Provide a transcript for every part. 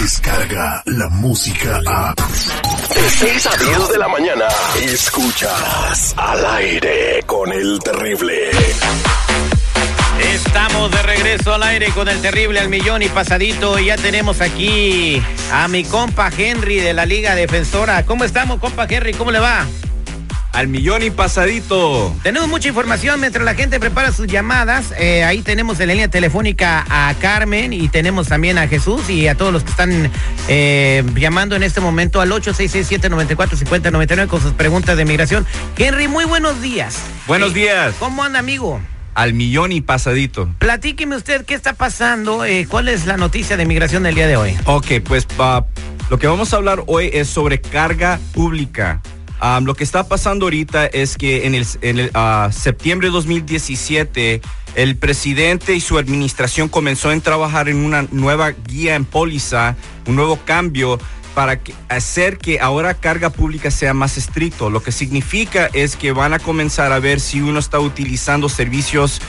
Descarga la música a. De 6 a 10 de la mañana. Escuchas al aire con el terrible. Estamos de regreso al aire con el terrible al millón y pasadito. Y ya tenemos aquí a mi compa Henry de la Liga Defensora. ¿Cómo estamos, compa Henry? ¿Cómo le va? Al millón y pasadito. Tenemos mucha información mientras la gente prepara sus llamadas. Eh, ahí tenemos en la línea telefónica a Carmen y tenemos también a Jesús y a todos los que están eh, llamando en este momento al 8667-945099 con sus preguntas de migración. Henry, muy buenos días. Buenos Eh, días. ¿Cómo anda, amigo? Al millón y pasadito. Platíqueme usted qué está pasando, cuál es la noticia de migración del día de hoy. Ok, pues pa- lo que vamos a hablar hoy es sobre carga pública. Am, lo que está pasando ahorita es que en el, en el, ah, septiembre de 2017 el presidente y su administración comenzó a trabajar en una nueva guía en póliza, un nuevo cambio para que- hacer que ahora carga pública sea más estricto. Lo que significa es que van a comenzar a ver si uno está utilizando servicios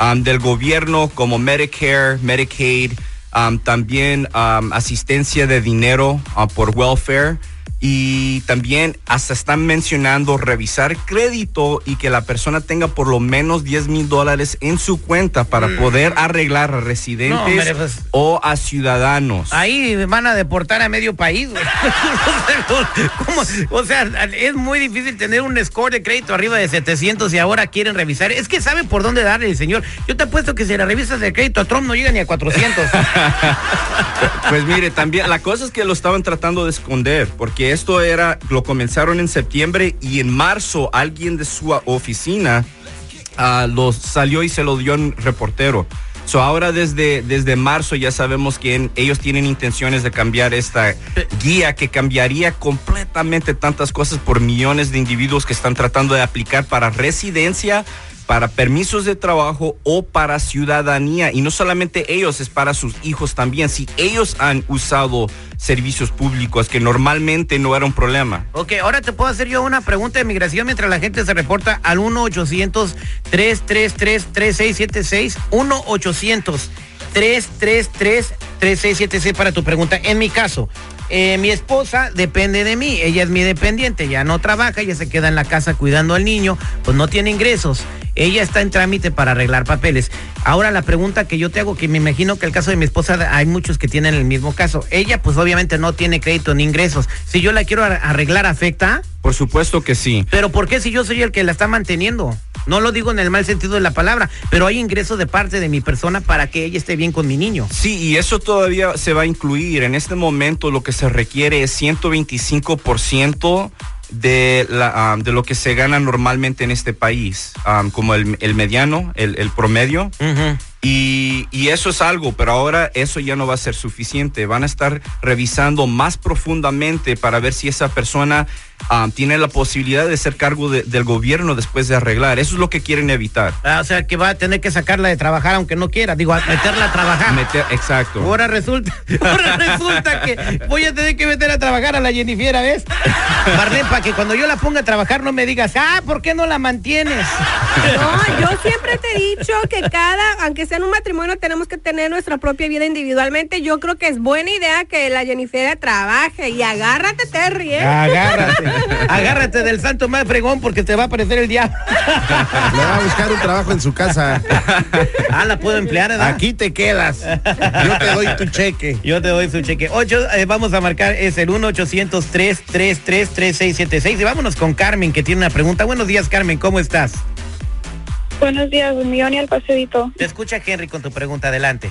um, del gobierno como Medicare, Medicaid, um, también um, asistencia de dinero uh, por welfare y también hasta están mencionando revisar crédito y que la persona tenga por lo menos 10 mil dólares en su cuenta para poder arreglar a residentes Mm. No, hombre, pues- o a ciudadanos. Ahí van a deportar a medio país. O sea, es muy difícil tener un score de crédito arriba de 700 y ahora quieren revisar. Es que sabe por dónde darle señor. Yo te apuesto que si la revisas de crédito a Trump no llega ni a 400. Pues mire, también la cosa es que lo estaban tratando de esconder, porque esto era, lo comenzaron en septiembre y en marzo alguien de su oficina lo salió y se lo dio a un reportero. So ahora desde, desde marzo ya sabemos que ellos tienen intenciones de cambiar esta guía que cambiaría completamente tantas cosas por millones de individuos que están tratando de aplicar para residencia, para permisos de trabajo o para ciudadanía. Y no solamente ellos, es para sus hijos también. Si ellos han usado servicios públicos que normalmente no era un problema. ok, ahora te puedo hacer yo una pregunta de migración mientras la gente se reporta al 1-800-333-3676. 1-800-333-3676 para tu pregunta. En mi caso, eh, mi esposa depende de mí, ella es mi dependiente, ya no trabaja, ella se queda en la casa cuidando al niño, pues no tiene ingresos. Ella está en trámite para arreglar papeles. Ahora la pregunta que yo te hago, que me imagino que el caso de mi esposa hay muchos que tienen el mismo caso. Ella pues obviamente no tiene crédito ni ingresos. Si yo la quiero ar- arreglar, ¿afecta? Por supuesto que sí. Pero ¿por qué si yo soy el que la está manteniendo? No lo digo en el mal sentido de la palabra, pero hay ingresos de parte de mi persona para que ella esté bien con mi niño. Sí, y eso todavía se va a incluir. En este momento lo que se requiere es 125% de, la, um, de lo que se gana normalmente en este país, um, como el, el mediano, el, el promedio. Y, y eso es algo, pero ahora eso ya no va a ser suficiente. Van a estar revisando más profundamente para ver si esa persona um, tiene la posibilidad de ser cargo de- del gobierno después de arreglar. Eso es lo que quieren evitar. Ah, o sea, que va a tener que sacarla de trabajar aunque no quiera. Digo, a meterla a trabajar. Meter- exacto. Ahora resulta, ahora resulta que voy a tener que meter a trabajar a la Jennifer, ¿ves? Marlene, para que cuando yo la ponga a trabajar no me digas, ah, ¿por qué no la mantienes? No, yo siempre te he dicho que cada, aunque sea en un matrimonio tenemos que tener nuestra propia vida individualmente. Yo creo que es buena idea que la Jennifer trabaje y agárrate, Terry, ¿eh? Agárrate, agárrate del santo más fregón porque te va a aparecer el diablo. Le va a buscar un trabajo en su casa. Ah, la puedo emplear, ¿verdad? Aquí te quedas. Yo te doy tu cheque. Yo te doy su cheque. Ocho, eh, vamos a marcar, es el 1-800-333-3676. Y vámonos con Carmen, que tiene una pregunta. Buenos días, Carmen, ¿cómo estás? Buenos días, millón y al paseadito. Te escucha Henry con tu pregunta, adelante.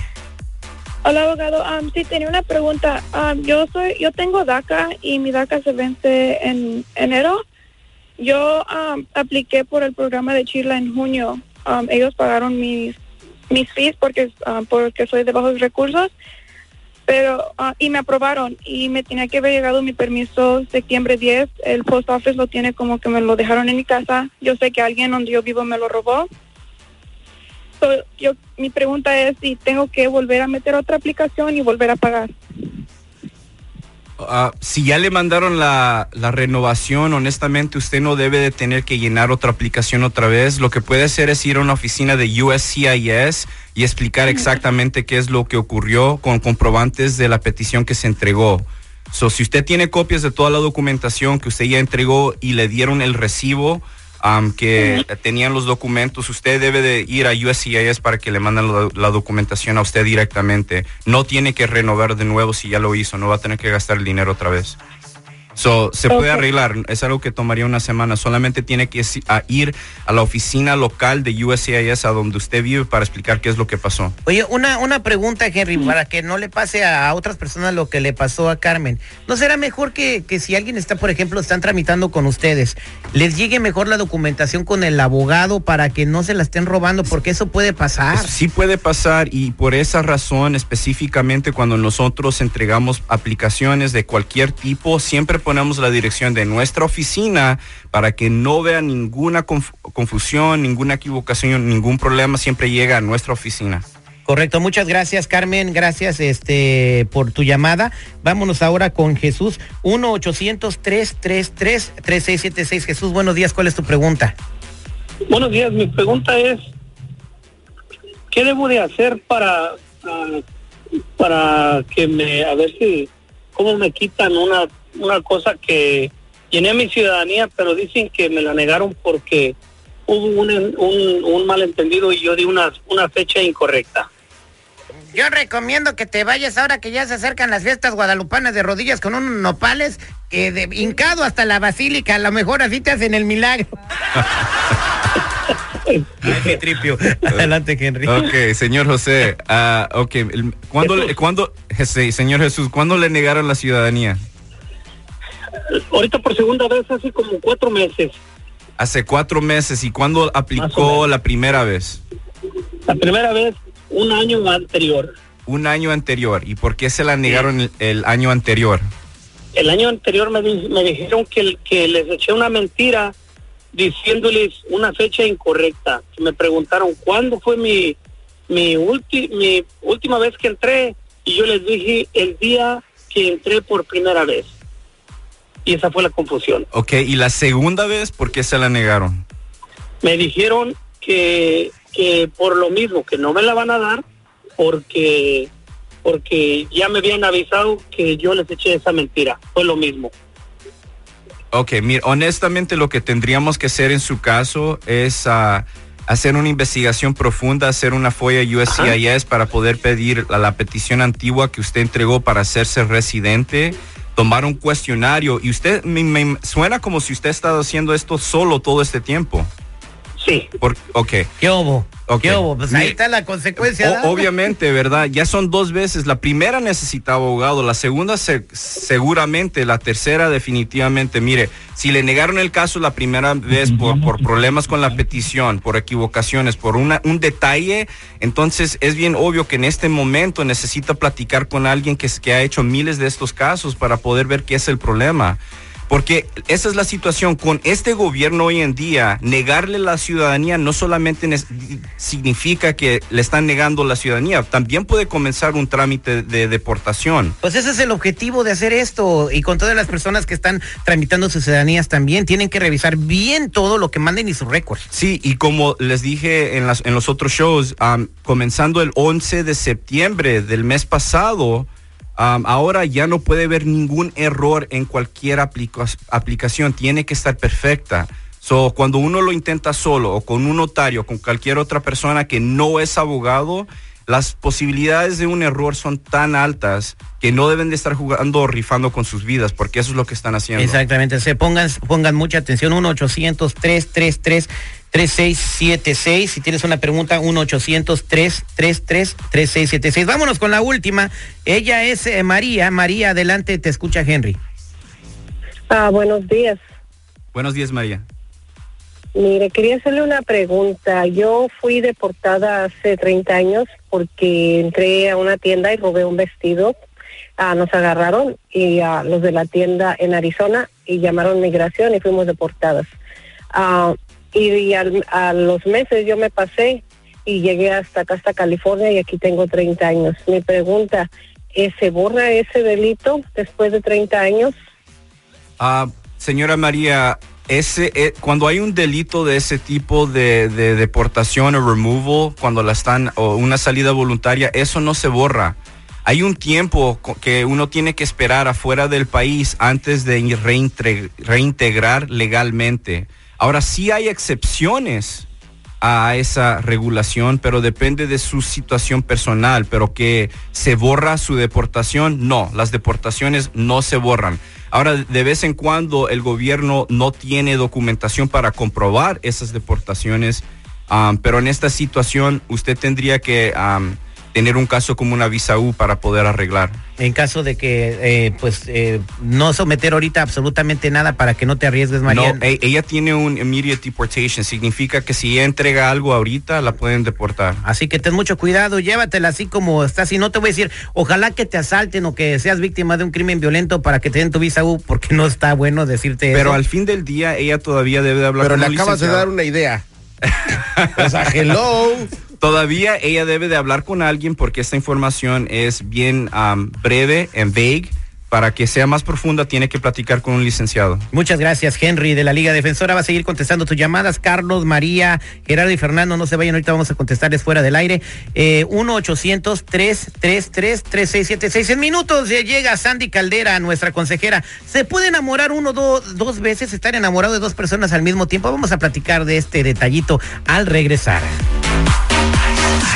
Hola, abogado. Um, sí, tenía una pregunta. Um, yo soy, yo tengo DACA y mi DACA se vence en enero. Yo um, apliqué por el programa de Chile en junio. Um, ellos pagaron mis mis fees porque porque soy de bajos recursos, pero uh, y me aprobaron y me tenía que haber llegado mi permiso septiembre 10. El post office lo tiene como que me lo dejaron en mi casa. Yo sé que alguien donde yo vivo me lo robó. So, yo mi pregunta es si tengo que volver a meter otra aplicación y volver a pagar. Ah, si ya le mandaron la, la renovación, honestamente usted no debe de tener que llenar otra aplicación otra vez. Lo que puede hacer es ir a una oficina de USCIS y explicar exactamente qué es lo que ocurrió con comprobantes de la petición que se entregó. So, si usted tiene copias de toda la documentación que usted ya entregó y le dieron el recibo que tenían los documentos, usted debe de ir a USCIS para que le manden la, la documentación a usted directamente. No tiene que renovar de nuevo si ya lo hizo, no va a tener que gastar el dinero otra vez. So, se puede arreglar, es algo que tomaría una semana, solamente tiene que ir a la oficina local de USCIS a donde usted vive para explicar qué es lo que pasó. Oye, una, una pregunta, Henry, para que no le pase a, a otras personas lo que le pasó a Carmen. ¿No será mejor que, que si alguien está, por ejemplo, están tramitando con ustedes, les llegue mejor la documentación con el abogado para que no se la estén robando? Porque eso puede pasar. Sí puede pasar y por esa razón específicamente cuando nosotros entregamos aplicaciones de cualquier tipo, siempre ponemos la dirección de nuestra oficina para que no vea ninguna conf- confusión, ninguna equivocación, ningún problema, siempre llega a nuestra oficina. Correcto, muchas gracias Carmen, gracias este por tu llamada. Vámonos ahora con Jesús, 1-800-333-3676. Jesús, buenos días, ¿cuál es tu pregunta? Buenos días, mi pregunta es, ¿qué debo de hacer para, ah, para que me, a ver si, cómo me quitan una, una cosa que llené mi ciudadanía, pero dicen que me la negaron porque hubo un, un, un malentendido y yo di una, una fecha incorrecta. Yo recomiendo que te vayas ahora que ya se acercan las fiestas guadalupanas de rodillas con unos nopales que de hincado hasta la basílica, a lo mejor así te hacen el milagro. Ay, qué tripio. Adelante, Henry. Ok, señor José, ah, ok, ¿cuándo, le- cuándo, sí, señor Jesús, ¿cuándo le negaron la ciudadanía? Ahorita por segunda vez hace como cuatro meses. Hace cuatro meses, ¿y cuándo aplicó la primera vez? La primera vez, un año anterior. Un año anterior. ¿Y por qué se la negaron el, el año anterior? El año anterior me, di- me dijeron que, que les eché una mentira diciéndoles una fecha incorrecta. Me preguntaron cuándo fue mi, mi, ulti- mi última vez que entré y yo les dije el día que entré por primera vez. Y esa fue la confusión. Ok, ¿y la segunda vez por qué se la negaron? Me dijeron que, que por lo mismo, que no me la van a dar porque, porque ya me habían avisado que yo les eché esa mentira. Fue lo mismo. Ok, mira, honestamente lo que tendríamos que hacer en su caso es ah, hacer una investigación profunda, hacer una folla USCIS para poder pedir la, la petición antigua que usted entregó para hacerse residente, tomar un cuestionario y usted me, suena como si usted ha estado haciendo esto solo todo este tiempo. Sí. Por, ok. ¿Qué hubo? ¿Qué hubo? Pues ahí está la consecuencia. O- obviamente, ¿verdad? Ya son dos veces. La primera necesitaba abogado, la segunda se- seguramente, la tercera definitivamente. Mire, si le negaron el caso la primera vez por, por problemas con la petición, por equivocaciones, por una, un detalle, entonces es bien obvio que en este momento necesita platicar con alguien que, es- que ha hecho miles de estos casos para poder ver qué es el problema. Porque esa es la situación. Con este gobierno hoy en día, negarle la ciudadanía no solamente significa que le están negando la ciudadanía, también puede comenzar un trámite de deportación. Pues ese es el objetivo de hacer esto y con todas las personas que están tramitando sus ciudadanías también tienen que revisar bien todo lo que manden y sus récords. Sí, y como les dije en, las, en los otros shows, am, comenzando el 11 de septiembre del mes pasado, ahora ya no puede haber ningún error en cualquier aplica- aplicación, tiene que estar perfecta. So, cuando uno lo intenta solo o con un notario, con cualquier otra persona que no es abogado, las posibilidades de un error son tan altas que no deben de estar jugando o rifando con sus vidas, porque eso es lo que están haciendo. Exactamente, se pongan, pongan mucha atención, 1-800-333-3676. Si tienes una pregunta, 1-800-333-3676. Vámonos con la última. Ella es eh, María. María, adelante, te escucha Henry. Ah, buenos días. Buenos días, María. Mire, quería hacerle una pregunta. Yo fui deportada hace 30 años porque entré a una tienda y robé un vestido. Ah, nos agarraron y a los de la tienda en Arizona y llamaron migración y fuimos deportadas. Ah, y al- a los meses yo me pasé y llegué hasta acá, hasta California y aquí tengo 30 años. Mi pregunta, ¿eh, ¿se borra ese delito después de 30 años? Ah, señora María, ese, eh, cuando hay un delito de ese tipo de, de deportación o removal, cuando la están, o una salida voluntaria, eso no se borra. Hay un tiempo que uno tiene que esperar afuera del país antes de reintegrar legalmente. Ahora sí hay excepciones a esa regulación, pero depende de su situación personal, pero que se borra su deportación, no, las deportaciones no se borran. Ahora, de vez en cuando el gobierno no tiene documentación para comprobar esas deportaciones, pero en esta situación usted tendría que tener un caso como una visa U para poder arreglar. En caso de que, eh, pues, eh, no someter ahorita absolutamente nada para que no te arriesgues, María. No, e- ella tiene un immediate deportation, significa que si ella entrega algo ahorita, la pueden deportar. Así que ten mucho cuidado, llévatela así como estás. Y no te voy a decir, ojalá que te asalten o que seas víctima de un crimen violento para que te den tu visa U, porque no está bueno decirte Pero eso. al fin del día, ella todavía debe de hablar Pero con le acabas de dar una idea. o sea, hello. Todavía ella debe de hablar con alguien porque esta información es bien breve, en vague. Para que sea más profunda, tiene que platicar con un licenciado. Muchas gracias, Henry, de la Liga Defensora. Va a seguir contestando tus llamadas. Carlos, María, Gerardo y Fernando, no se vayan. Ahorita vamos a contestarles fuera del aire. Eh, 1-800-333-3676. En minutos llega Sandy Caldera, nuestra consejera. ¿Se puede enamorar uno do- dos veces, estar enamorado de dos personas al mismo tiempo? Vamos a platicar de este detallito al regresar.